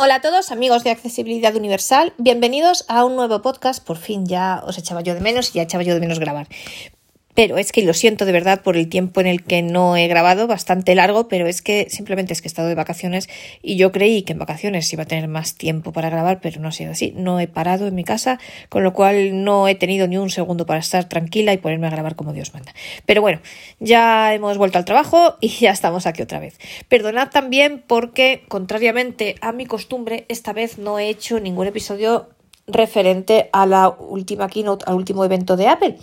Hola a todos, amigos de Accesibilidad Universal. Bienvenidos a un nuevo podcast. Por fin ya os echaba yo de menos y ya echaba yo de menos grabar. Pero es que lo siento de verdad por el tiempo en el que no he grabado, bastante largo, pero es que simplemente es que he estado de vacaciones y yo creí que en vacaciones iba a tener más tiempo para grabar, pero no ha sido así. No he parado en mi casa, con lo cual no he tenido ni un segundo para estar tranquila y ponerme a grabar como Dios manda. Pero bueno, ya hemos vuelto al trabajo y ya estamos aquí otra vez. Perdonad también porque, contrariamente a mi costumbre, esta vez no he hecho ningún episodio referente a la última keynote, al último evento de Apple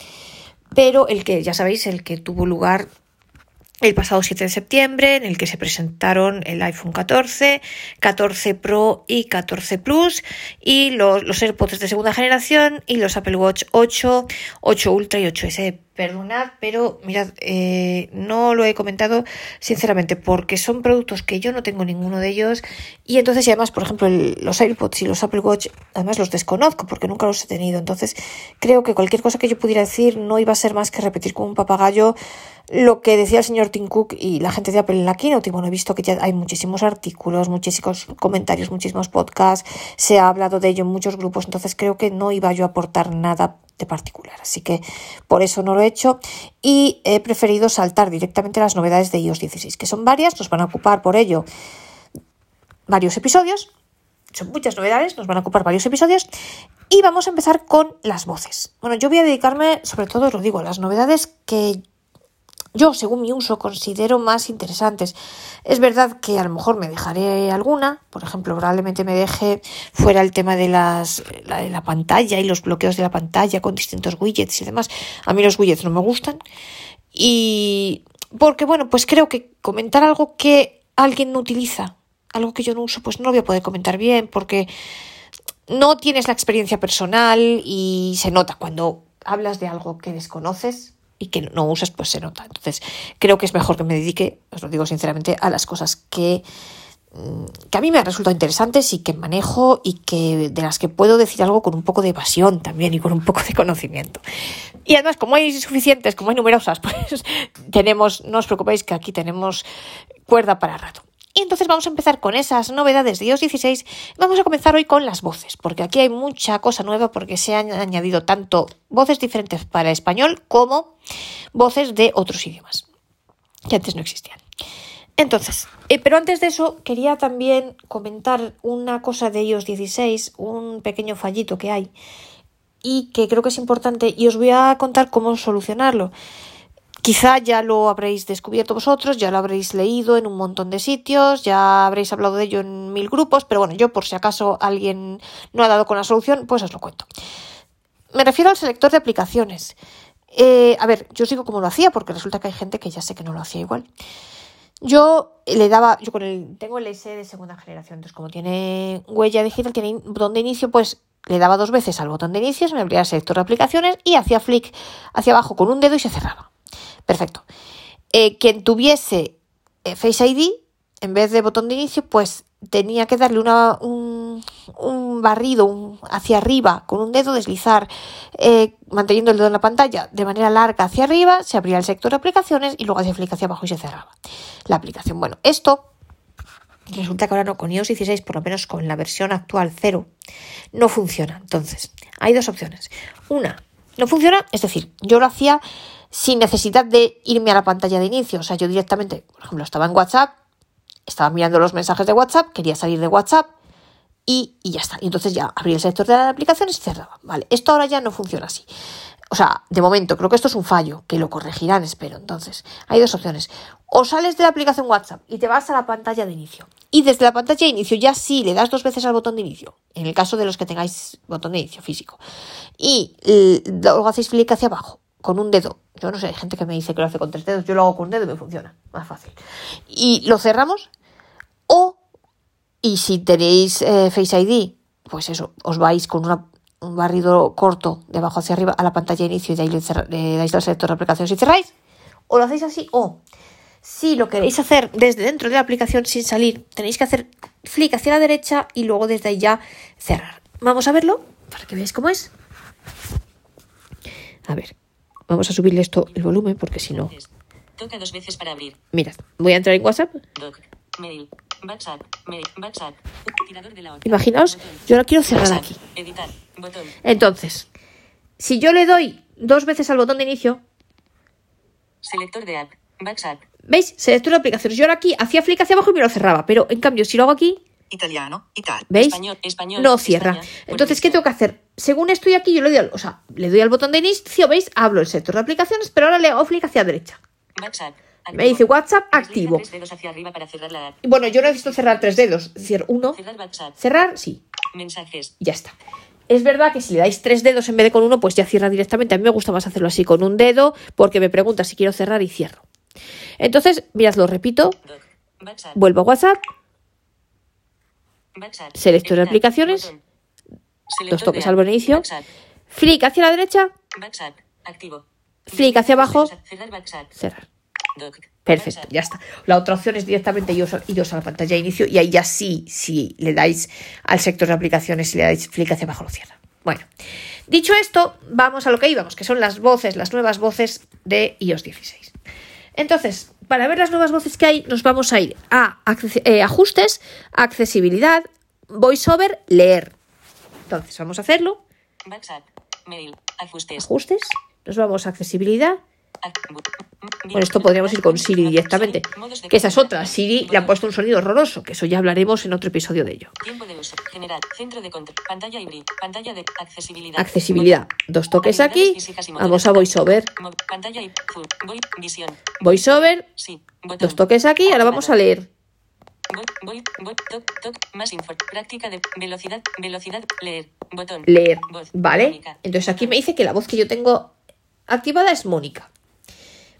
pero el que, ya sabéis, el que tuvo lugar el pasado 7 de septiembre, en el que se presentaron el iPhone 14, 14 Pro y 14 Plus, y los, los AirPods de segunda generación, y los Apple Watch 8, 8 Ultra y 8S perdonad, pero mirad, eh, no lo he comentado sinceramente porque son productos que yo no tengo ninguno de ellos y entonces y además, por ejemplo, los AirPods y los Apple Watch, además los desconozco porque nunca los he tenido. Entonces creo que cualquier cosa que yo pudiera decir no iba a ser más que repetir como un papagayo lo que decía el señor Tim Cook y la gente de Apple en la keynote. Bueno, he visto que ya hay muchísimos artículos, muchísimos comentarios, muchísimos podcasts, se ha hablado de ello en muchos grupos, entonces creo que no iba yo a aportar nada de particular. Así que por eso no lo he hecho y he preferido saltar directamente las novedades de iOS 16, que son varias, nos van a ocupar por ello varios episodios. Son muchas novedades, nos van a ocupar varios episodios. Y vamos a empezar con las voces. Bueno, yo voy a dedicarme, sobre todo, os lo digo, a las novedades que yo, según mi uso, considero más interesantes. Es verdad que a lo mejor me dejaré alguna, por ejemplo, probablemente me deje fuera el tema de las, la, de la pantalla y los bloqueos de la pantalla con distintos widgets y demás. A mí los widgets no me gustan. Y porque, bueno, pues creo que comentar algo que alguien no utiliza, algo que yo no uso, pues no lo voy a poder comentar bien porque no tienes la experiencia personal y se nota cuando hablas de algo que desconoces, y que no usas, pues se nota. Entonces, creo que es mejor que me dedique, os lo digo sinceramente, a las cosas que, mm, que a mí me han resultado interesantes y que manejo y que de las que puedo decir algo con un poco de pasión también y con un poco de conocimiento. Y además, como hay suficientes, como hay numerosas, pues tenemos, no os preocupéis que aquí tenemos cuerda para rato. Y entonces vamos a empezar con esas novedades de iOS 16. Vamos a comenzar hoy con las voces, porque aquí hay mucha cosa nueva porque se han añadido tanto voces diferentes para español como voces de otros idiomas que antes no existían. Entonces, eh, pero antes de eso quería también comentar una cosa de iOS 16, un pequeño fallito que hay y que creo que es importante y os voy a contar cómo solucionarlo. Quizá ya lo habréis descubierto vosotros, ya lo habréis leído en un montón de sitios, ya habréis hablado de ello en mil grupos, pero bueno, yo por si acaso alguien no ha dado con la solución, pues os lo cuento. Me refiero al selector de aplicaciones. Eh, a ver, yo sigo como lo hacía, porque resulta que hay gente que ya sé que no lo hacía igual. Yo le daba, yo con el, tengo el S de segunda generación, entonces como tiene huella digital, tiene botón de inicio, pues le daba dos veces al botón de inicio, me abría el selector de aplicaciones y hacía flick hacia abajo con un dedo y se cerraba. Perfecto. Eh, quien tuviese eh, Face ID, en vez de botón de inicio, pues tenía que darle una, un, barrido hacia arriba con un dedo, deslizar eh, manteniendo el dedo en la pantalla de manera larga hacia arriba, se abría el sector de aplicaciones y luego hacía clic hacia abajo y se cerraba la aplicación. Bueno, esto resulta que ahora no, con iOS 16, por lo menos con la versión actual 0, no funciona. Entonces, hay dos opciones. Una, no funciona, es decir, yo lo hacía sin necesidad de irme a la pantalla de inicio. O sea, yo directamente, por ejemplo, estaba en WhatsApp, estaba mirando los mensajes de WhatsApp, quería salir de WhatsApp y, ya está. Y entonces ya abrí el sector de la aplicación y cerraba. Vale, esto ahora ya no funciona así. O sea, de momento, creo que esto es un fallo, que lo corregirán, espero. Entonces, hay dos opciones. O sales de la aplicación WhatsApp y te vas a la pantalla de inicio. Y desde la pantalla de inicio ya sí le das dos veces al botón de inicio, en el caso de los que tengáis botón de inicio físico. Y luego hacéis clic hacia abajo con un dedo. Yo no sé, hay gente que me dice que lo hace con tres dedos, yo lo hago con un dedo y me funciona, más fácil. Y lo cerramos o, y si tenéis eh, Face ID, pues eso, os vais con un barrido corto de abajo hacia arriba a la pantalla de inicio y de ahí le, dais al selector de aplicaciones y cerráis, o lo hacéis así, o si lo queréis hacer desde dentro de la aplicación sin salir, tenéis que hacer flick hacia la derecha y luego desde ahí ya cerrar. Vamos a verlo para que veáis cómo es. A ver, Vamos a subirle esto el volumen porque si no. Toca dos veces para abrir. Mira, voy a entrar en WhatsApp. Doc, mail, WhatsApp, mail, WhatsApp, Tirador de la hoja. Imaginaos, Botón. yo ahora quiero cerrar WhatsApp. aquí. Editar. Botón. Entonces, si yo le doy dos veces al botón de inicio, Selector de app. WhatsApp. ¿veis? Selecciono aplicaciones. Yo ahora aquí hacía flick hacia abajo y me lo cerraba, pero en cambio, si lo hago aquí, Italiano, Italia. ¿veis? Español, español, no cierra. Entonces, ¿qué tengo que hacer? Según estoy aquí, yo le doy al, o sea, le doy al botón de inicio, ¿veis? Hablo el sector de aplicaciones, pero ahora le hago flick hacia la derecha. WhatsApp. Me dice WhatsApp activo. tres dedos hacia arriba para cerrar la app. Y bueno, yo necesito cerrar tres dedos. Cierro uno, Cerrar WhatsApp. cerrar, sí, Mensajes. ya está. Es verdad que si le dais tres dedos en vez de con uno, pues ya cierra directamente. A mí me gusta más hacerlo así con un dedo, porque me pregunta si quiero cerrar y cierro. Entonces, mirad, lo repito. WhatsApp. vuelvo a WhatsApp. Selecciono aplicaciones. Dos toques al inicio, flick hacia la derecha, flick hacia abajo, Cerrar. Perfecto, ya está. La otra opción es directamente iros a, iros a la pantalla de inicio y ahí ya sí, si le dais al sector de aplicaciones y le dais flick hacia abajo, lo cierra. Bueno, dicho esto, vamos a lo que íbamos, que son las voces, las nuevas voces de iOS 16. Entonces, para ver las nuevas voces que hay, nos vamos a ir a eh, ajustes, accesibilidad, voiceover, leer. Entonces, vamos a hacerlo. WhatsApp. Mail. Ajustes. Ajustes, nos vamos a accesibilidad. Bueno, esto podríamos ir con Siri directamente. Que esa es otra. Siri le han puesto un sonido horroroso, que eso ya hablaremos en otro episodio de ello. Tiempo de uso. General. Centro de control. Pantalla de accesibilidad. Accesibilidad. Dos toques aquí. Vamos a. VoiceOver. Pantalla y. Visión. VoiceOver. Sí. Dos toques aquí. Ahora vamos a leer. Voy, voy, voy, toc, toc, más info. Práctica de velocidad, velocidad, leer. Botón. Leer. Voz. ¿Vale? Mónica. Entonces aquí me dice que la voz que yo tengo activada es Mónica.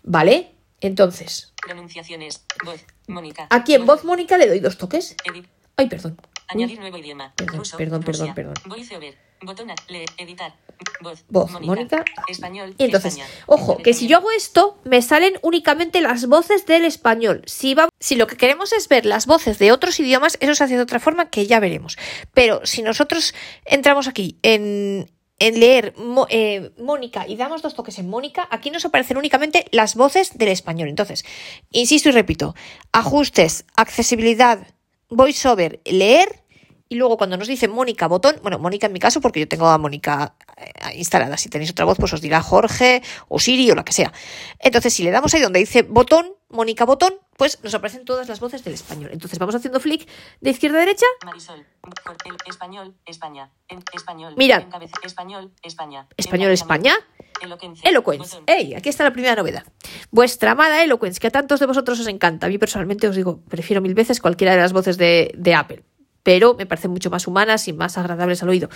¿Vale? Entonces, Pronunciaciones. Voz. Mónica. aquí en voz Mónica le doy dos toques. Edit. Ay, perdón. Añadir nuevo idioma. Perdón, Ruso, perdón, perdón, Rusia. perdón. VoiceOver. Botón a- leer, editar. Voz. Voz, Mónica. Español. Y entonces, España. ojo, que si yo hago esto, me salen únicamente las voces del español. Si, va- si lo que queremos es ver las voces de otros idiomas, eso se hace de otra forma que ya veremos. Pero si nosotros entramos aquí en, en leer eh, Mónica y damos dos toques en Mónica, aquí nos aparecen únicamente las voces del español. Entonces, insisto y repito, ajustes, accesibilidad, voiceover, leer. Y luego cuando nos dice Mónica botón, bueno, Mónica en mi caso, porque yo tengo a Mónica eh, instalada. Si tenéis otra voz, pues os dirá Jorge o Siri o la que sea. Entonces, si le damos ahí donde dice botón, Mónica botón, pues nos aparecen todas las voces del español. Entonces vamos haciendo flick de izquierda a derecha. Marisol. Español. España. En- español. Encabeza- Español. España. Español España. Eloquence. Botón. ¡Ey! Aquí está la primera novedad. Vuestra amada Eloquence, que a tantos de vosotros os encanta. A mí personalmente os digo, prefiero mil veces cualquiera de las voces de, de Apple. Pero me parecen mucho más humanas y más agradables al oído.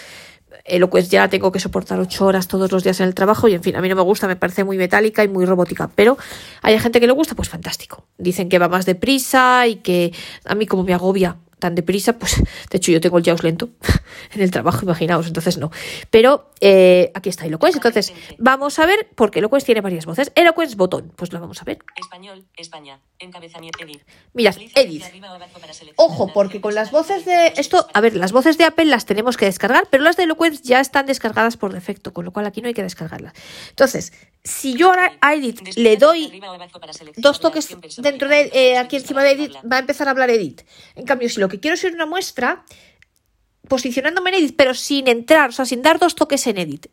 Eloquence ya la tengo que soportar ocho horas todos los días en el trabajo y en fin, a mí no me gusta, me parece muy metálica y muy robótica. Pero hay gente que le gusta, pues fantástico. Dicen que va más deprisa y que a mí como me agobia tan deprisa, pues de hecho yo tengo el JAWS lento en el trabajo, imaginaos, entonces no. Pero eh, aquí está Eloquence, entonces vamos a ver, porque Eloquence tiene varias voces. Eloquence botón, pues lo vamos a ver. Español. España. Encabezamiento. Edit. Mirad, Desliza edit. hacia arriba o abajo para seleccionar Ojo, porque con las voces de esto, a ver, las voces de Apple las tenemos que descargar, pero las de Eloquence ya están descargadas por defecto, con lo cual aquí no hay que descargarlas. Entonces, si yo ahora a Edit Desliza le doy dos toques dentro de eh, aquí encima de Edit, hablar. va a empezar a hablar Edit. En cambio, si lo que quiero es una muestra, posicionándome en Edit, pero sin entrar, o sea, sin dar dos toques en Edit.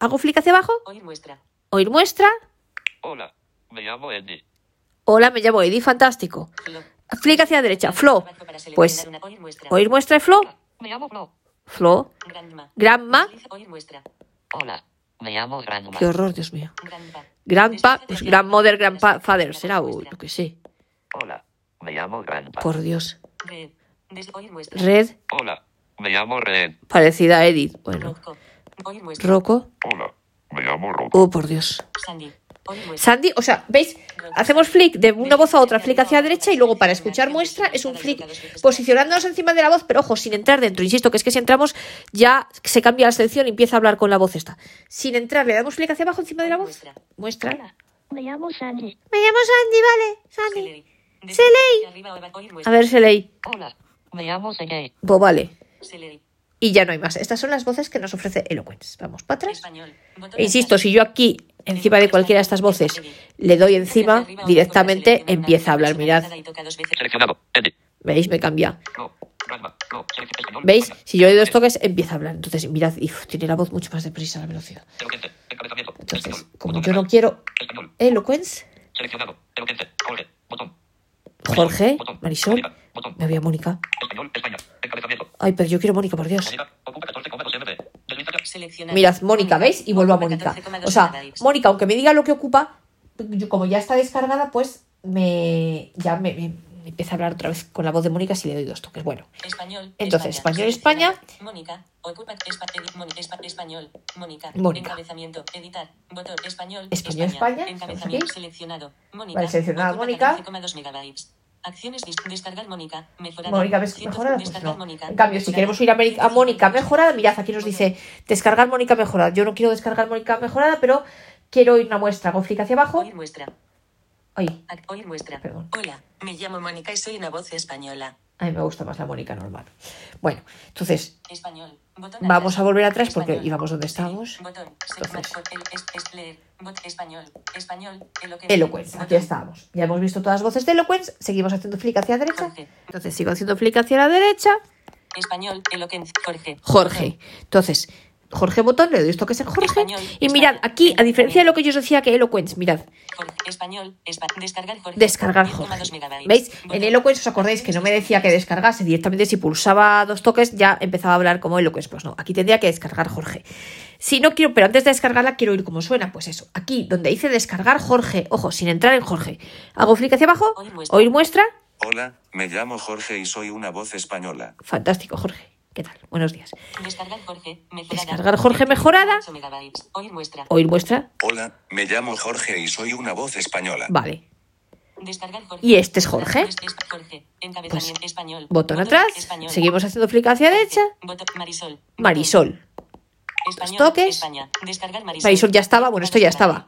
Hago flick hacia abajo, Oír muestra. oír muestra. Hola, me llamo Eddie. Hola, me llamo Edit, fantástico. Flo. Flick hacia la derecha, Flo. Abajo para seleccionar Pues una- oír muestra. oír muestra de Flo, Me llamo Flo. Flo, Grandma. Grandma. Desliza- Oír muestra. Hola, me llamo Grandma. Qué horror, Dios mío. Grandpa. Grandpa, pues grandmother, grandfather, será, o lo que sé. Hola, me llamo Grandpa. Por Dios. Red, Hola, me llamo Red. parecida a Edith. Bueno, Rocco. Hola, me llamo Rocco. Oh, por Dios. Sandy. Sandy, o sea, ¿veis? Hacemos flick de una voz a otra, flick hacia la derecha y luego para escuchar muestra es un flick posicionándonos encima de la voz, pero ojo, sin entrar dentro. Insisto que es que si entramos ya se cambia la selección y empieza a hablar con la voz esta. Sin entrar, le damos flick hacia abajo encima de la voz. Muestra. Hola, me llamo Sandy. Me llamo Sandy, vale. Sandy. Oír A ver, se leí. Hola, me llamo Sergey. Pues vale. Y ya no hay más. Estas son las voces que nos ofrece Eloquence. Vamos para atrás. E insisto, si yo aquí, encima de cualquiera de estas voces, le doy encima, directamente empieza a hablar. Mirad. ¿veis? Me cambia. ¿Veis? Si yo le doy dos toques, empieza a hablar. Entonces, mirad, uf, tiene la voz mucho más deprisa la velocidad. Entonces, como yo no quiero eloquence. Jorge. Botón. Jorge, Botón. Marisol. Me voy a Mónica. Español. España. Encabezamiento. Ay, pero yo quiero Mónica, por Dios. Mónica. Ocupa 14,2 MB. Desliza ya. Seleccionar. Mirad, Mónica, ¿veis? Y vuelvo a Mónica. 14,2 O sea. Mónica, aunque me diga lo que ocupa, yo como ya está descargada, pues me ya me, me- me empieza a hablar otra vez con la voz de Mónica si le doy dos toques. Bueno, Español. Entonces, español, España. Mónica. Ocupa. espa- edit- Moni- espa- español. Mónica. Mónica. Encabezamiento. Editar. Botón. Español. Español, España, Encabezamiento. Seleccionado. Mónica. Vale, seleccionada Mónica. 14,2 megabytes. Acciones. Descargar Mónica. Mejorada. Mónica ves 100, mejorada, pues descargar no. Mónica. En cambio, si queremos ir a, a Mónica mejorada, mirad, aquí nos dice descargar Mónica mejorada. Yo no quiero descargar Mónica mejorada, pero quiero ir a una muestra. Clic hacia abajo. Oír muestra. Ac- Oír muestra. Perdón. Hola, me llamo Mónica y soy una voz española. A mí me gusta más la Mónica normal. Bueno, entonces Español. Vamos atrás. a volver atrás porque Español. íbamos donde estábamos. Botón. Entonces. Se- el- es- es leer. Bot- español. Español. Eloquence. Eloquence, aquí Botón. estábamos. Ya hemos visto todas las voces de Eloquence, seguimos haciendo flick hacia la derecha. Jorge. Entonces sigo haciendo flick hacia la derecha. Español. Eloquence. Jorge. Jorge. Entonces, Jorge Botón, le doy esto que es en Jorge. Español, Y mirad, aquí, a diferencia de lo que yo os decía que Eloquence, mirad. Español. espa- descargar Jorge. descargar 10,2 Jorge. megabytes. ¿Veis? En. Eloquence os acordáis que no me decía que descargase directamente si pulsaba dos toques ya empezaba a hablar como Eloquence. Pues no, aquí tendría que descargar Jorge. Si no quiero, pero antes de descargarla quiero oír cómo suena. Pues eso, aquí donde dice descargar Jorge, ojo, sin entrar en Jorge. Hago flick hacia abajo, Oír muestra. oír muestra. Hola, me llamo Jorge y soy una voz española. Fantástico, Jorge. ¿Qué tal? Buenos días. Descargar Jorge. Mejorada. Descargar Jorge mejorada. 8 megabytes. Oír muestra. Oír muestra. Hola, me llamo Jorge y soy una voz española. Vale. Descargar Jorge. Y este es Jorge. Es- es Jorge. Encabezamiento español. Botón atrás. español. Seguimos haciendo flick hacia derecha. Botón Marisol. Marisol. Español, toques. España. Descargar Marisol. Marisol ya estaba, bueno, esto ya estaba.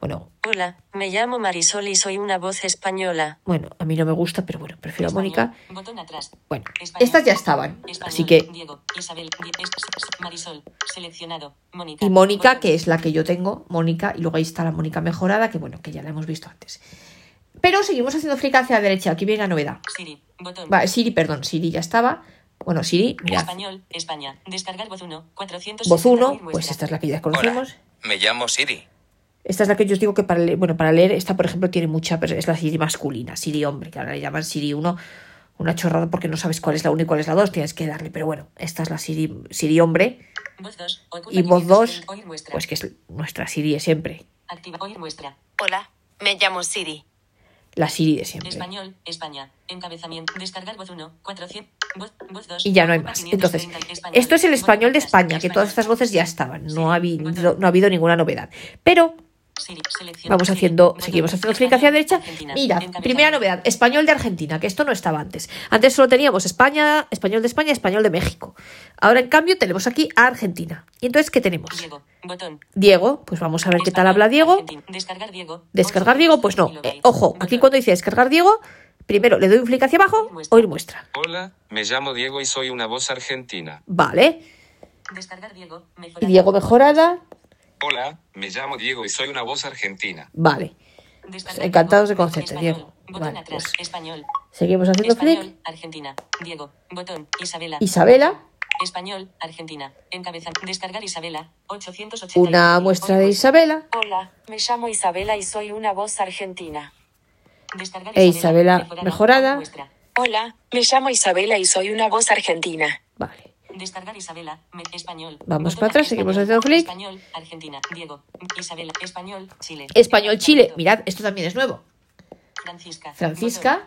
Bueno, Hola, me llamo Marisol y soy una voz española. bueno, a mí no me gusta, pero bueno, prefiero a Español. Mónica. Botón atrás. Bueno, Español. estas ya estaban. Español. Así que. Diego, Isabel, Marisol, seleccionado. Mónica. Y Mónica, Botón. que es la que yo tengo, Mónica, y luego ahí está la Mónica mejorada, que bueno, que ya la hemos visto antes. Pero seguimos haciendo flick hacia la derecha, aquí viene la novedad. Siri, botón. Va, Siri, perdón, Siri ya estaba. Bueno, Siri, mirad. Español, España. Descargar voz 1, 460. Voz 1, oír pues esta es la que ya conocemos. Hola, me llamo Siri. Esta es la que yo os digo que para leer, bueno, para leer, esta por ejemplo tiene mucha, pero es la Siri masculina, Siri hombre, que ahora le llaman Siri 1, una chorrada porque no sabes cuál es la 1 y cuál es la 2, tienes que darle, pero bueno, esta es la Siri, Siri hombre Voz 2, ocupa y voz 2, Oír muestra. pues que es nuestra Siri siempre, Activa oír muestra. Hola, me llamo Siri. La Siri de siempre. Español, España. Encabezamiento. Descargar voz 1, 400. Voz, voz 2. Y ya no hay más. 530. Entonces, esto es el español de España, que todas estas voces ya estaban, no ha habido, no ha habido ninguna novedad. Pero. Vamos haciendo, seguimos haciendo clic hacia la derecha. Mira, primera novedad, español de Argentina, que esto no estaba antes. Antes solo teníamos España, español de España, español de México. Ahora, en cambio, tenemos aquí a Argentina. ¿Y entonces qué tenemos? Diego, botón. Diego, pues vamos a ver qué tal habla Diego. Descargar Diego. Descargar Diego, pues no. Eh, ojo, aquí cuando dice descargar Diego, primero le doy un clic hacia abajo, oír muestra. Hola, me llamo Diego y soy una voz argentina. Vale. Descargar Diego. Y Mejorada. Diego mejorada, Hola, me llamo Diego y soy una voz argentina. vale. Encantados de conocerte. Diego. Botón Vale, atrás. pues. Español. Seguimos haciendo Español. clic. Argentina. Diego. Botón. Isabela. Isabela, Español. Argentina. Encabeza. Descargar Isabela. 880. una muestra de Isabela. Hola, me llamo Isabela y soy una voz argentina. Descargar E Isabela mejorada. Muestra. Hola, me llamo Isabela y soy una voz argentina. Vale. Descargar Isabela. Me- español. Vamos para atrás, seguimos haciendo clic. Español. Argentina. Diego. Isabela. Español. Chile. Español Chile, mirad, esto también es nuevo. Francisca. Francisca.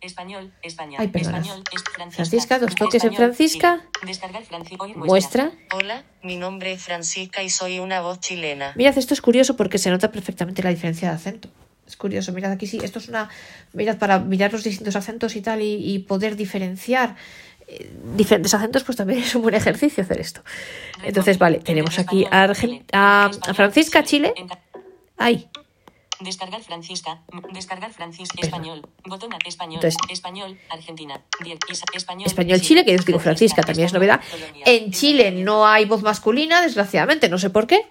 Español. España. Ay, perdona. Español. es Francisca. Francisca, dos toques en Español, Francisca. Chile. Descargar Francisca. Muestra. Hola, mi nombre es Francisca y soy una voz chilena. Mirad, esto es curioso porque se nota perfectamente la diferencia de acento. Es curioso, mirad aquí sí, esto es una. Mirad, para mirar los distintos acentos y tal y, y poder diferenciar diferentes acentos, pues también es un buen ejercicio hacer esto. Entonces, vale, tenemos aquí a, Argen- a, a Francisca, Chile. Ay, Descargar Francisca. Descargar Francisca. Español. Botón español. Entonces- español. Argentina. Español. español Chile, que yo digo Francisca, también es novedad. En Chile no hay voz masculina, desgraciadamente, no sé por qué.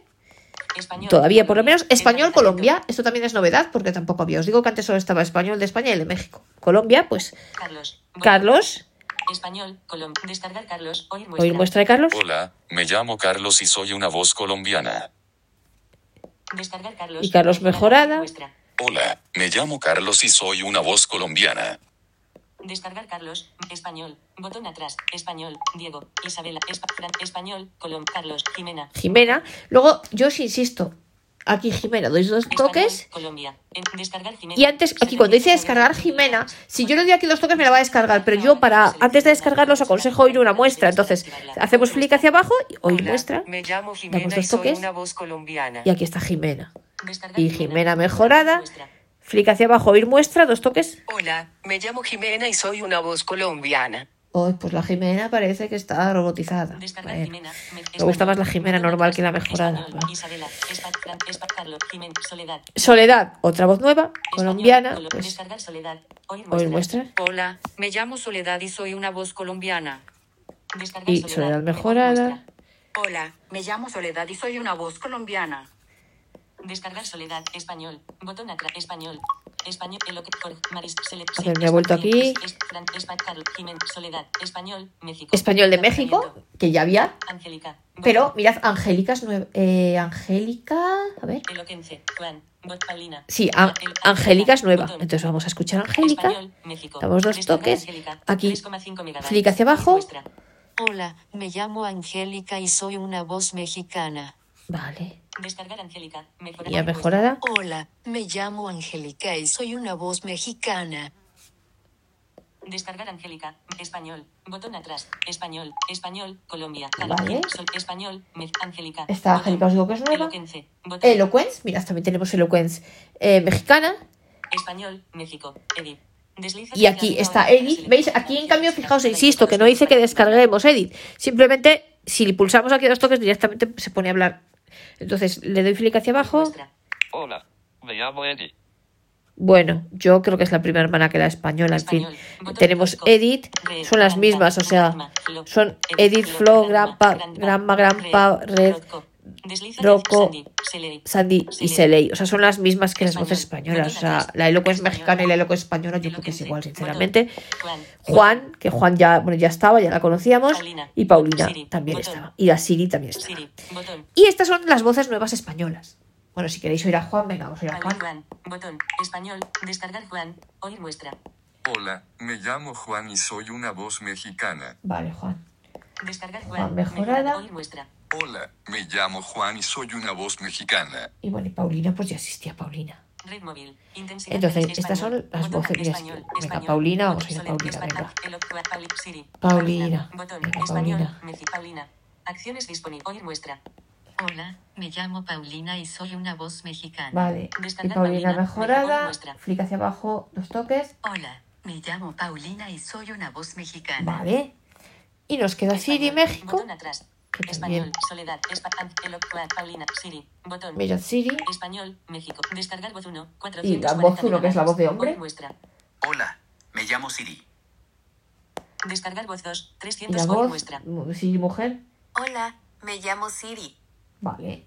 Español, Todavía, por lo menos, español. Colombia. Esto también es novedad porque tampoco había. Os digo que antes solo estaba español de España y el de México. Colombia, pues Carlos. Carlos, Español. Colom. Descargar Carlos. Oír muestra. Oír muestra de Carlos. Hola, me llamo Carlos y soy una voz colombiana. Descargar Carlos. Y Carlos mejorada. Muestra. Hola, me llamo Carlos y soy una voz colombiana. Descargar Carlos. Español. Botón atrás. Español. Diego. Isabela. Espa- Fran- español. Colom. Carlos. Jimena. Jimena. Luego, yo os insisto, aquí Jimena, doy dos toques. Colombia. Y antes, aquí cuando dice descargar Jimena, si yo le doy aquí dos toques me la va a descargar, pero yo para, antes de descargarlo os aconsejo oír una muestra. Entonces, hacemos flick hacia abajo, y oír muestra, me llamo Damos Jimena dos y soy toques. una voz colombiana. y aquí está Jimena. Y Jimena mejorada, flick hacia abajo, oír muestra, dos toques. Hola, me llamo Jimena y soy una voz colombiana. Oh, pues la Jimena parece que está robotizada. Descargar Bueno, Jimena. Me, me gusta más la Jimena normal que la mejorada. Español. Isabela. Espa- Fran- Espa- Carlos. Jimena. Soledad. Soledad, otra voz nueva, Español, colombiana, Colo- pues Descargar Soledad. Oír muestra. muestra. Hola, me llamo Soledad y soy una voz colombiana. Descargar Y Soledad mejorada. Hola, me llamo Soledad y soy una voz colombiana. Descargar Soledad. Español. Botón atrás. Español. Español. Jorge. Maris. Sele- A ver, me ha vuelto aquí. es- Fran- Espa- Carlos. Jimena. Soledad. Español. México. Español de México, que ya había, Angélica. pero mirad, Angélica es nueva. Eh, Angélica, a ver. Juan. Sí, An- El- Angélica es nueva. Entonces vamos a escuchar a Angélica. Damos dos toques. Aquí, 3,5 megabytes. flick hacia abajo. Hola, me llamo Angélica y soy una voz mexicana. Vale. Descargar Angélica. Mejorada. Ya mejorada. Hola, me llamo Angélica y soy una voz mexicana. Descargar Angélica. Español. Botón atrás. Español. Español. Colombia. Vale. Sol- español. Angélica. Esta. Angélica os digo que es nueva. Eloquence. Botón. Eloquence, mirad, también tenemos Eloquence eh, mexicana. Español. México. Edit. Desliza Y aquí está Edit. ¿Veis? Aquí en cambio, fijaos, insisto, que no dice que descarguemos Edit. Simplemente, si pulsamos aquí dos toques, directamente se pone a hablar. Entonces, le doy flick hacia abajo. Hola, me llamo Eddie. Bueno, yo creo que es la primera hermana que la española, en fin. Tenemos blanco. Edit, Red, son las mismas, o sea, son Edit, Edit, Flo, Flow, Grandma, Grandpa, Grandpa, Grandma, Grandpa, Red, Rocco. Sandy, y. Seley. O sea, son las mismas que las voces españolas. O sea, la Eloquence atrás. mexicana y la Eloquence española, yo creo que es igual, sinceramente. Juan. Que Juan ya, bueno, ya estaba, ya la conocíamos. Y Paulina también estaba. Y la Siri también estaba. Y estas son las voces nuevas españolas. Bueno, si queréis oír a Juan, venga, vamos a oír a Juan. Botón. Español. Descargar Juan. Oír muestra. Hola, me llamo Juan y soy una voz mexicana. Vale, Juan. Descargar Juan Juan. mejorada. Oír muestra. Hola, me llamo Juan y soy una voz mexicana. Y bueno, y Paulina, pues ya existía Paulina. Red móvil. Intensidad. Entonces, español. estas son las Botón. voces. Español. venga, Español. Paulina, vamos a Botón. ir a. Paulina, venga. Paulina. Botón. Venga, Español. Paulina. Paulina. Acciones disponibles. Oír muestra. Hola, me llamo Paulina y soy una voz mexicana. Vale. Y Paulina mejorada. Flick hacia abajo, dos toques. Hola, me llamo Paulina y soy una voz mexicana. Vale. Y nos queda Siri. México. Botón atrás. Que Español. también- Soledad. Paulina. Siri. Botón. Mirad Siri. Español, México. Descargar voz 1. Y la voz uno, que es la voz de hombre. Muestra. Hola, me llamo Siri. Descargar voz 2. Y 300 la oír voz. muestra. Siri mujer. Hola, me llamo Siri. Vale.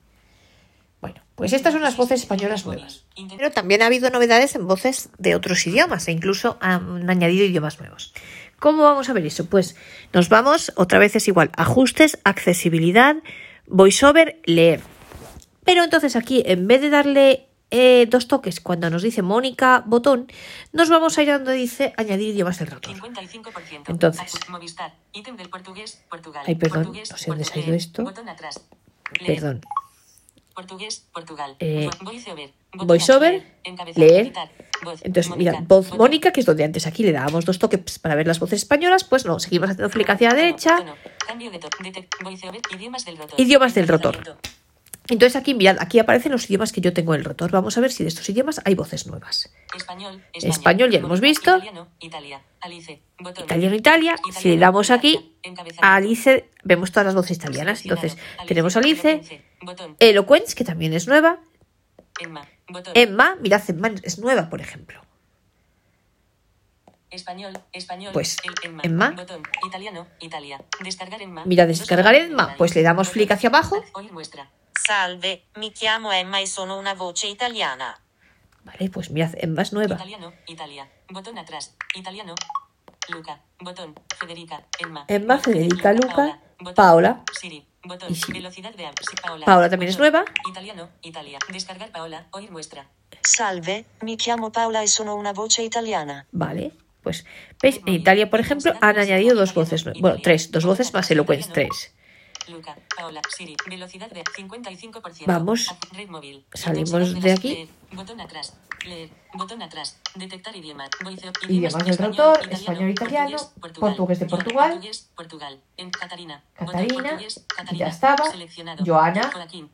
Bueno, pues estas son las voces españolas nuevas. Pero también ha habido novedades en voces de otros idiomas e incluso han añadido idiomas nuevos. ¿Cómo vamos a ver eso? Pues nos vamos, otra vez es igual, ajustes, accesibilidad, voiceover, leer. Pero entonces aquí, en vez de darle eh, dos toques cuando nos dice Mónica botón, nos vamos a ir donde dice añadir idiomas del rotor. 55%. Entonces. Movistar. Ítem del portugués. Portugal. Ay, perdón, Portugués, no sé dónde se ha ido portugués. esto. Botón atrás. Perdón. Portugués. Portugal. Eh, Vo- Voiceover. Voiceover, leer. Voz. Entonces, Mónica. mira, voz Botón. Mónica, que es donde antes aquí le dábamos dos toques para ver las voces españolas, pues no, seguimos haciendo clic hacia la derecha. tono. De. Voiceover. Idiomas del rotor. Idiomas del rotor. Entonces aquí, mirad, aquí aparecen los idiomas que yo tengo en el rotor. Vamos a ver si de estos idiomas hay voces nuevas. Español, Español ya lo hemos visto. Italiano, Italia, Alice, botón. Italiano, Italia. Si le damos aquí a Alice, vemos todas las voces italianas. Entonces, tenemos Alice. Eloquence, que también es nueva. Emma, botón. Emma, mirad, Emma es nueva, por ejemplo. Español, español. Pues, el Emma, Emma. botón. Italiano, Italia. Descargar Emma. Mira, descargar Emma, pues le damos Botón. flick hacia abajo. Muestra. Salve, mi chiamo Emma e sono una voce italiana. Vale, pues mirad, Emma es nueva. Italiano, Italia. Botón atrás. Italiano. Luca. Botón. Federica. Emma. Federica, Luca, Botón. Paola. Siri. Botón. Y Siri. Velocidad de app. Sí, Paola. Paola también es nueva. Italiano. Italia. Descargar Paola. Oír muestra. Salve, mi chiamo Paola e sono una voce italiana. Vale, pues, ¿veis? En Italia, por ejemplo, han añadido dos voces, bueno, tres, dos voces más Eloquence, tres. Luca, Paola, Siri, velocidad de 55%. Vamos. Red móvil. Salimos de aquí. botón atrás. Leer. Botón atrás. Detectar idioma. Voice Idiomas del rotor, español, italiano, portugués de Portugal. Portugués, Portugal. En Catarina. Catarina, ya estaba. Seleccionado. Joana, Joaquín.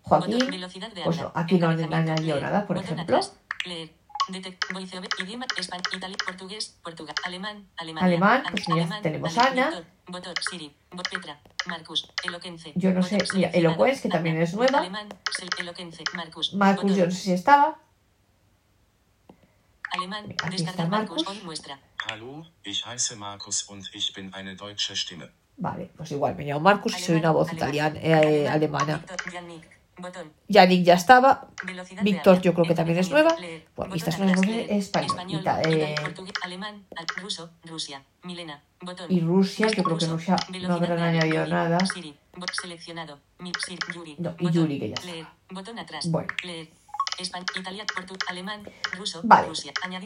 Pues no, aquí no han añadido nada, por ejemplo. Leer. Detect, voice over, idioma, español, italiano, portugués, portugal, alemán, alemán. Alemán, pues mira, tenemos Ana. Botón, Siri, bot, Petra, Marcus, Eloquence. Yo no sé, mira, Eloquence, que también es nueva. Alemán, sel- Eloquence, Marcus. Yo no sé si estaba. Alemán, Aquí está descargar Marcus, Marcus. hoy muestra. Hallo, ich heiße Markus und ich bin eine deutsche Stimme. Vale, pues igual, me llamo Marcus y soy una voz alemán, italiana, eh, alemana. Botón, Yannick ya estaba. velocidad Víctor, yo creo que también es nueva. leer, Bueno, estas español, italiano, eh, alemán, al- ruso, Rusia, Milena, botón. Y Rusia, yo creo que Rusia no habrán añadido nada. Seleccionado, No, y Yuri, que ya está. Bueno. leer, Vale.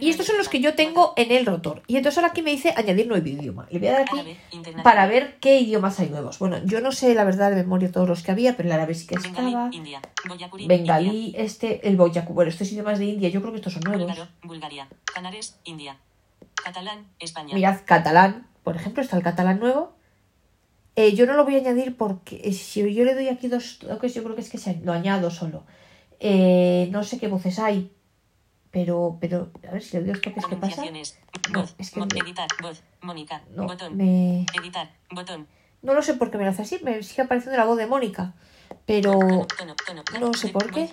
Y estos son los que yo tengo en el rotor. Y entonces ahora aquí me dice añadir nuevo idioma. Le voy a dar aquí para ver qué idiomas hay nuevos. Bueno, yo no sé la verdad de memoria todos los que había, pero el árabe sí que estaba. Bengalí, este, el Boyacu. Bueno, estos idiomas de India, yo creo que estos son nuevos. Bulgaria, Canares, India, catalán, España. Mirad, catalán, por ejemplo, está el catalán nuevo. Eh, yo no lo voy a añadir porque eh, si yo le doy aquí dos toques, yo creo que es que se, lo añado solo. Eh, no sé qué voces hay, pero, pero a ver si le doy dos toques, ¿qué pasa? No, Voz. es que me- Editar. Voz. Mónica. No, botón. me... Editar. Botón. no lo sé por qué me lo hace así, me sigue apareciendo la voz de Mónica, pero no sé por qué.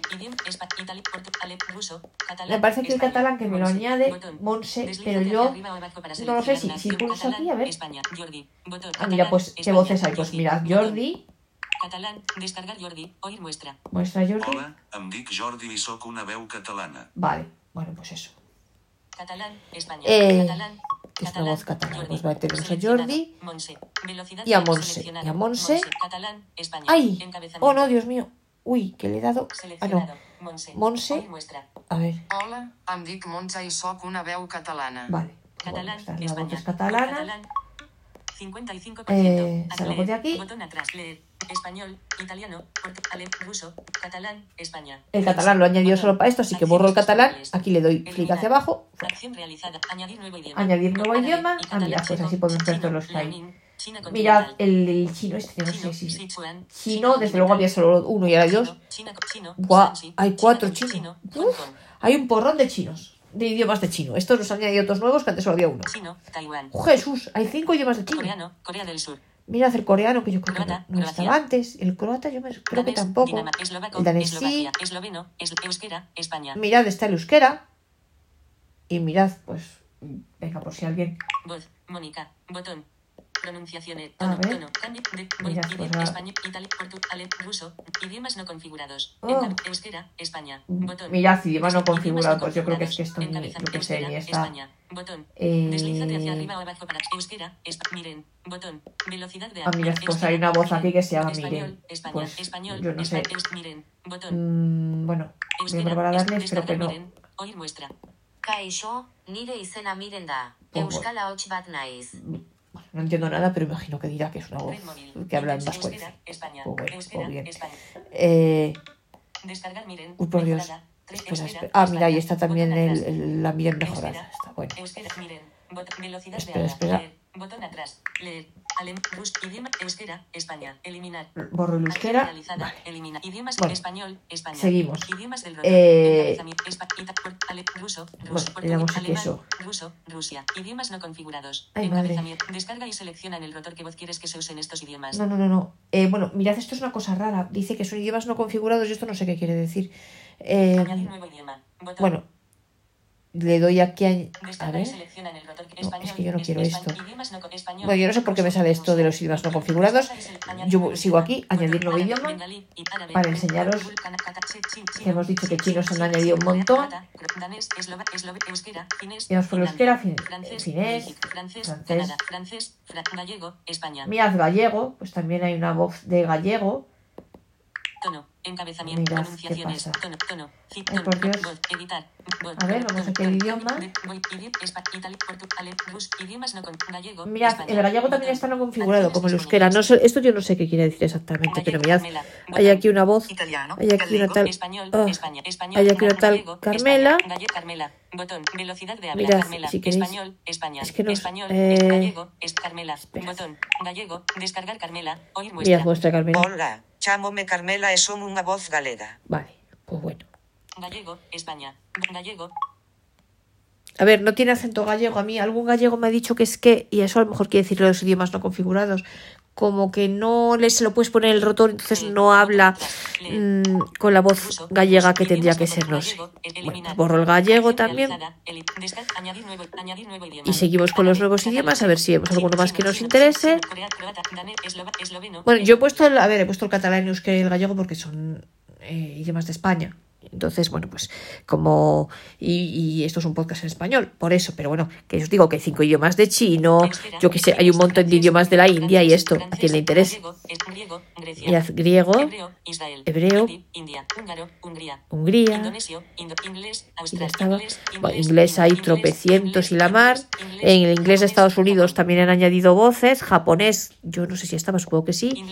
Me parece que el catalán que me lo añade. Monse, pero yo no lo sé si, si pulso aquí, a ver. Ah, mira, pues qué voces hay. Pues mirad. Jordi, Catalán, descargar Jordi, oír muestra. muestra Jordi. Hola, em dic Jordi i sóc una veu catalana. Vale, bueno, pues eso. Catalán, España, Eh, catalán, que es una voz catalana. Jordi, Pues va a tener a Jordi Monse, velocidad y a Monse. Y a Monse. catalán, España, ¡Ay! Oh, no, Dios mío. Uy, que le he dado. Ah, no. Monse, Monse. A ver, Hola, em dic Montse i sóc una veu catalana. vale. Catalán, Bueno, España. voz es catalana. Catalán, 55%. Eh, salgo de aquí. Botón atrás, leer. Español, italiano, portu- ale- ruso, catalán, España. El catalán lo he añadido solo para esto, así que borro el catalán. Aquí le doy clic hacia abajo. Acción realizada. Añadir nuevo idioma. Añadir nuevo idioma. Ah, mira, pues así podemos ver todos los China Mirad el, el chino este, que no sé si. Sichuan, Chino, desde luego había solo uno y ahora hay dos. Guau, hay cuatro chinos. chino, Uf, hay un porrón de chinos, de idiomas de chino. Estos los han añadido otros nuevos que antes solo había uno. chino, Taiwán, Jesús, hay cinco idiomas de chino. coreano, Corea del Sur, Mirad el coreano, que yo creo que no, estaba antes. El croata yo me, creo que tampoco. Eslovaco, El danés sí. Esloveno, es- euskera, España, Mirad, está el euskera. Y mirad, pues, venga, por si alguien... voz, Mónica, botón, pronunciaciones, A tono, ver. tono, idioma, pues, español, italiano, ruso, idiomas no configurados, Oh. Euskera, España, botón, Mirad, idiomas no configurados. Pues yo creo que es que esto, ni, yo que sé, ni está... España, botón, Eh, Deslízate hacia arriba o abajo para euskera, espa- miren, botón, velocidad de Ah, mira, pues euskera, hay una voz aquí que se llama español, miren. España, Pues, español, yo no sé. miren, botón, Mm, bueno, voy a euskera, probar a es- darles, pero que no. oír muestra, Kaixo, nire izena miren da. Euskal ahots bat naiz. No entiendo nada, pero imagino que dirá que es una voz que habla en vasco. O o bien. Eh, descargar, miren, uy, por Dios. espera. Ah, mira, ahí está también el, el- la miren mejorada. Está bueno. Espera, espera. Botón atrás, leer, alem, rus, idioma, euskera, España, eliminar, Borro el euskera. realizada. Vale. Elimina. Idiomas Bueno. español, España. Seguimos. Idiomas del rotor. Eh, ruso, ruso, Bueno, le eso. ruso, Rusia. Idiomas no configurados. Ay, madre. Descarga y selecciona en el rotor qué voz quieres que se use en estos idiomas. No, no, no, no. Eh, bueno, mirad, esto es una cosa rara. Dice que son idiomas no configurados y esto no sé qué quiere decir. Eh, Añadir nuevo idioma. Botón. bueno, le doy aquí a... A ver. No, es que yo no quiero esto. Bueno, yo no sé por qué me sale esto de los idiomas no configurados. Yo sigo aquí, añadir nuevo idioma, para enseñaros hemos dicho que chi- chinos chi- han añadido un montón. vamos por euskera, fin- finés, francés. Mirad, gallego, pues también hay una voz de gallego. Tono, encabezamiento, Mirad, pronunciaciones, ¿qué pasa? tono, tono, ci- Ay, tono, por Dios. voz, editar, voz, A ver, vamos a tono, qué idioma. Mirad, el gallego también está no configurado como el euskera. No sé, esto yo no sé qué quiere decir exactamente, pero mirad, hay aquí una voz, Italiano. hay aquí una tal, Español, ah, España, español, hay aquí una tal gallego, Carmela. España, galle- Carmela, botón, velocidad de habla, Mirad, Carmela, si queréis- español, España, es que no- español, eh, gallego, es Carmela, espera. botón, gallego, descargar Carmela, oír muestra, Mirad, muestra Carmela. Hola, chámome Carmela e son unha voz galega. Vale, pues bueno. gallego, España, gallego, A ver, no tiene acento gallego. A mí algún gallego me ha dicho que es que, y eso a lo mejor quiere decir los idiomas no configurados, como que no le se lo puedes poner el rotor, entonces no habla mm, con la voz gallega que tendría que ser, no sé. Bueno, borro el gallego también y seguimos con los nuevos idiomas, a ver si vemos alguno más que nos interese. Bueno, yo he puesto, el, a ver, he puesto el catalán, y el gallego porque son eh, idiomas de España. Entonces, bueno, pues como... Y, y, esto es un podcast en español, por eso, pero bueno, que os digo que hay cinco idiomas de chino, yo que sé, hay un montón de idiomas de la India y esto, a quien le interese. Mirad, griego, hebreo, Hungría, y ya estaba. Bueno, inglés hay tropecientos y la mar. En el inglés de Estados Unidos también han añadido voces. Japonés, yo no sé si estaba, supongo que sí.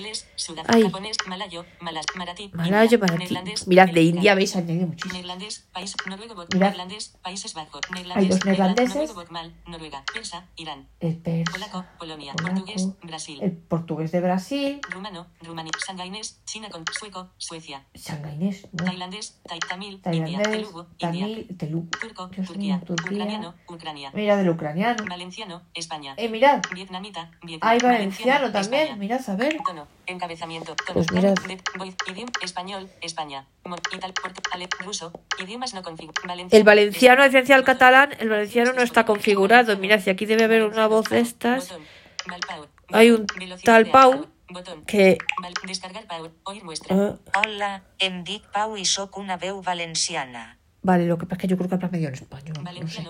Ay. Malayo, maratí. Mirad, de India veis añadido muchísimo. Neerlandés, país, noruego, bot, Mirad. neerlandés, Países Bajos, Hay dos neerlandeses. noruego, botmal, Noruega, persa, Irán, El persa, polaco, Polonia, polaco, portugués, Brasil, el portugués de Brasil, rumano, Rumanía, sangainés, China con sueco, Suecia, shangainés, ¿no? tailandés, tai, tamil, India, tailandés, India, tamil, telugu. turco, Dios Turquía, mío, Turquía. ucraniano, Ucrania, Mirad el ucraniano. valenciano, España, Eh, mirad, vietnamita, Vietnam, hay valenciano también. España. Mirad, a ver. Tono, encabezamiento, tono, Pues mirad. voice, español, España, ital, ale, ruso, idiomas no configurados, El valenciano, a diferencia del catalán, el valenciano no está configurado. Mirad, si aquí debe haber una voz de estas. Hay un tal Pau que... Descargar Pau, oír muestra. ah, Hola, em dic Pau i sóc una veu valenciana. Vale, lo que pasa es que yo creo que habla medio en español. No sé.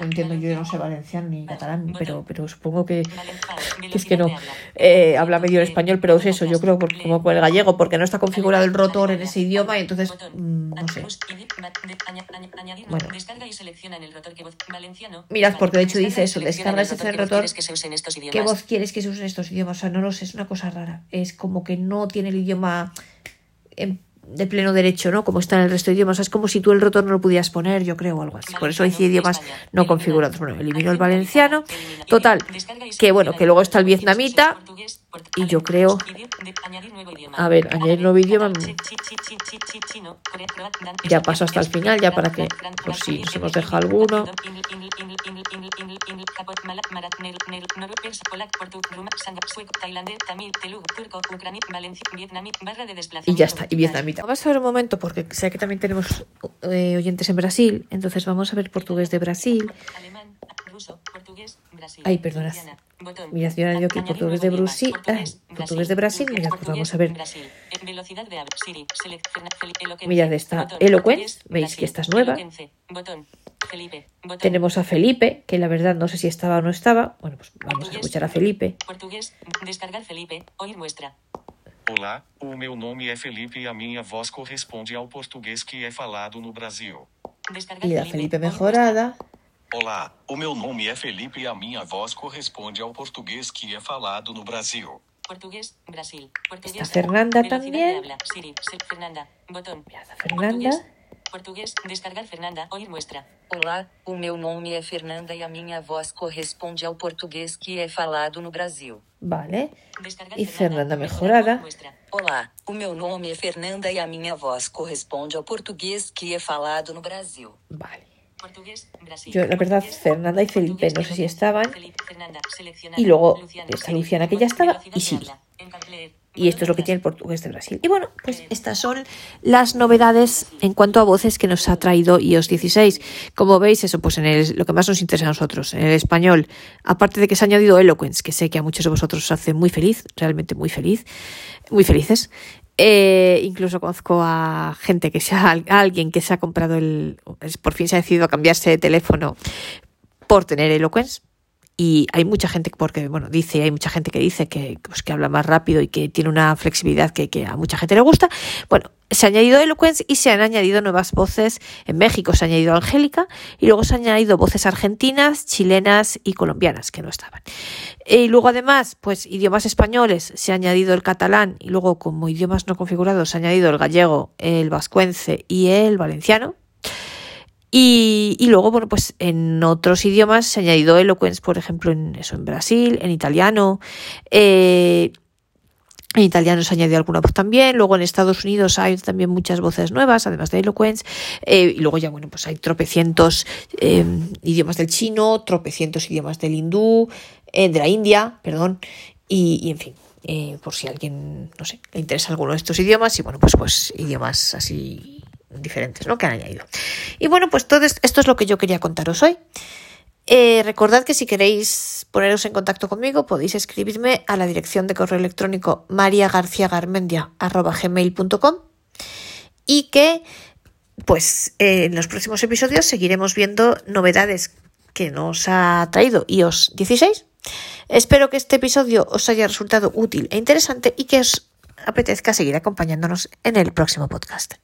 No entiendo, yo no sé valenciano ni catalán, pero, pero supongo que, es que no. Eh, habla medio en español, pero es eso, yo creo, porque como con el gallego, porque no está configurado el rotor en ese idioma y entonces, mm, no sé. Bueno. Y selecciona en el. Mirad, porque de hecho dice y eso, selecciona descarga en ese que voz rotor. use en ¿Qué voz quieres que se usen estos idiomas? O sea, no lo sé, es una cosa rara. Es como que no tiene el idioma en- de pleno derecho, ¿no? Como está en el resto de idiomas. O sea, es como si tú el rotor no lo pudieras poner, yo creo, o algo así. Por eso dice idiomas no configurados. Bueno, elimino el valenciano. Total, que bueno, que luego está el vietnamita. Y yo creo... A ver, añadir nuevo idioma. Ya paso hasta el final, ya para que, por si se nos deja alguno. Y ya está, y vietnamita. Vamos a ver un momento, porque sé que también tenemos eh, oyentes en Brasil, entonces vamos a ver portugués de Brasil. Ruso, portugués, Brasil. Ay, perdonad. Botón. Mirad, yo Añadir portugués de Brasil, portugués, ay, portugués de Brasil, mirad, pues vamos a ver. Mirad, botón, Eloquence, veis Brasil, que esta es nueva. Eloquence, botón, Felipe, botón, Tenemos a Felipe, que la verdad no sé si estaba o no estaba. Bueno, pues vamos a escuchar a Felipe. Portugués, descargar Felipe, oír muestra. Olá, o meu nome é Felipe e a minha voz corresponde ao português que é falado no Brasil. Descargar Y la Felipe oír muestra. mejorada. Olá, o meu nome é Felipe e a minha voz corresponde ao português que é falado no Brasil. Portugués, Brasil. Portugués, Está Fernanda también. Siri, se- Fernanda, botón. Fernanda. Portugués, portugués, descargar Fernanda, oír muestra. Olá, o meu nome é Fernanda e a minha voz corresponde ao português que é falado no Brasil. Vale. Descargar Y Fernanda mejorada. muestra. Olá, o meu nome é Fernanda e a minha voz corresponde ao português que é falado no Brasil. Vale. Yo, la verdad, Fernanda y Felipe no sé si estaban. Y luego está Luciana, que ya estaba, y Siri. Y esto es lo que tiene el portugués de Brasil. Y bueno, pues estas son las novedades en cuanto a voces que nos ha traído iOS 16. Como veis, eso pues en el, lo que más nos interesa a nosotros, en el español, aparte de que se ha añadido Eloquence, que sé que a muchos de vosotros os hace muy feliz, realmente muy feliz, muy felices. Eh, incluso conozco a gente que sea a alguien que se ha comprado el, por fin se ha decidido cambiarse de teléfono por tener Eloquence y hay mucha gente, porque bueno, dice, hay mucha gente que dice que, pues, que habla más rápido y que tiene una flexibilidad que, que, a mucha gente le gusta. Bueno, se ha añadido Eloquence y se han añadido nuevas voces. En México se ha añadido Angélica y luego se han añadido voces argentinas, chilenas y colombianas que no estaban. Y luego además, pues idiomas españoles, se ha añadido el catalán y luego como idiomas no configurados se ha añadido el gallego, el vascuence y el valenciano y, y, luego, bueno, pues en otros idiomas se ha añadido Eloquence, por ejemplo, en eso, en Brasil, en italiano. Eh, en italiano se ha añadido alguna voz también. Luego en Estados Unidos hay también muchas voces nuevas, además de Eloquence. Eh, y luego ya, bueno, pues hay tropecientos eh, idiomas del chino, tropecientos idiomas del hindú, eh, de la India, perdón. Y, y en fin, eh, por si alguien, no sé, le interesa alguno de estos idiomas. Y bueno, pues, pues idiomas así diferentes ¿no? que han añadido. Y bueno, pues todo esto es lo que yo quería contaros hoy. Eh, recordad que si queréis poneros en contacto conmigo podéis escribirme a la dirección de correo electrónico mariagarciagarmendia.gmail.com y que pues eh, en los próximos episodios seguiremos viendo novedades que nos ha traído iOS 16. Espero que este episodio os haya resultado útil e interesante y que os apetezca seguir acompañándonos en el próximo podcast.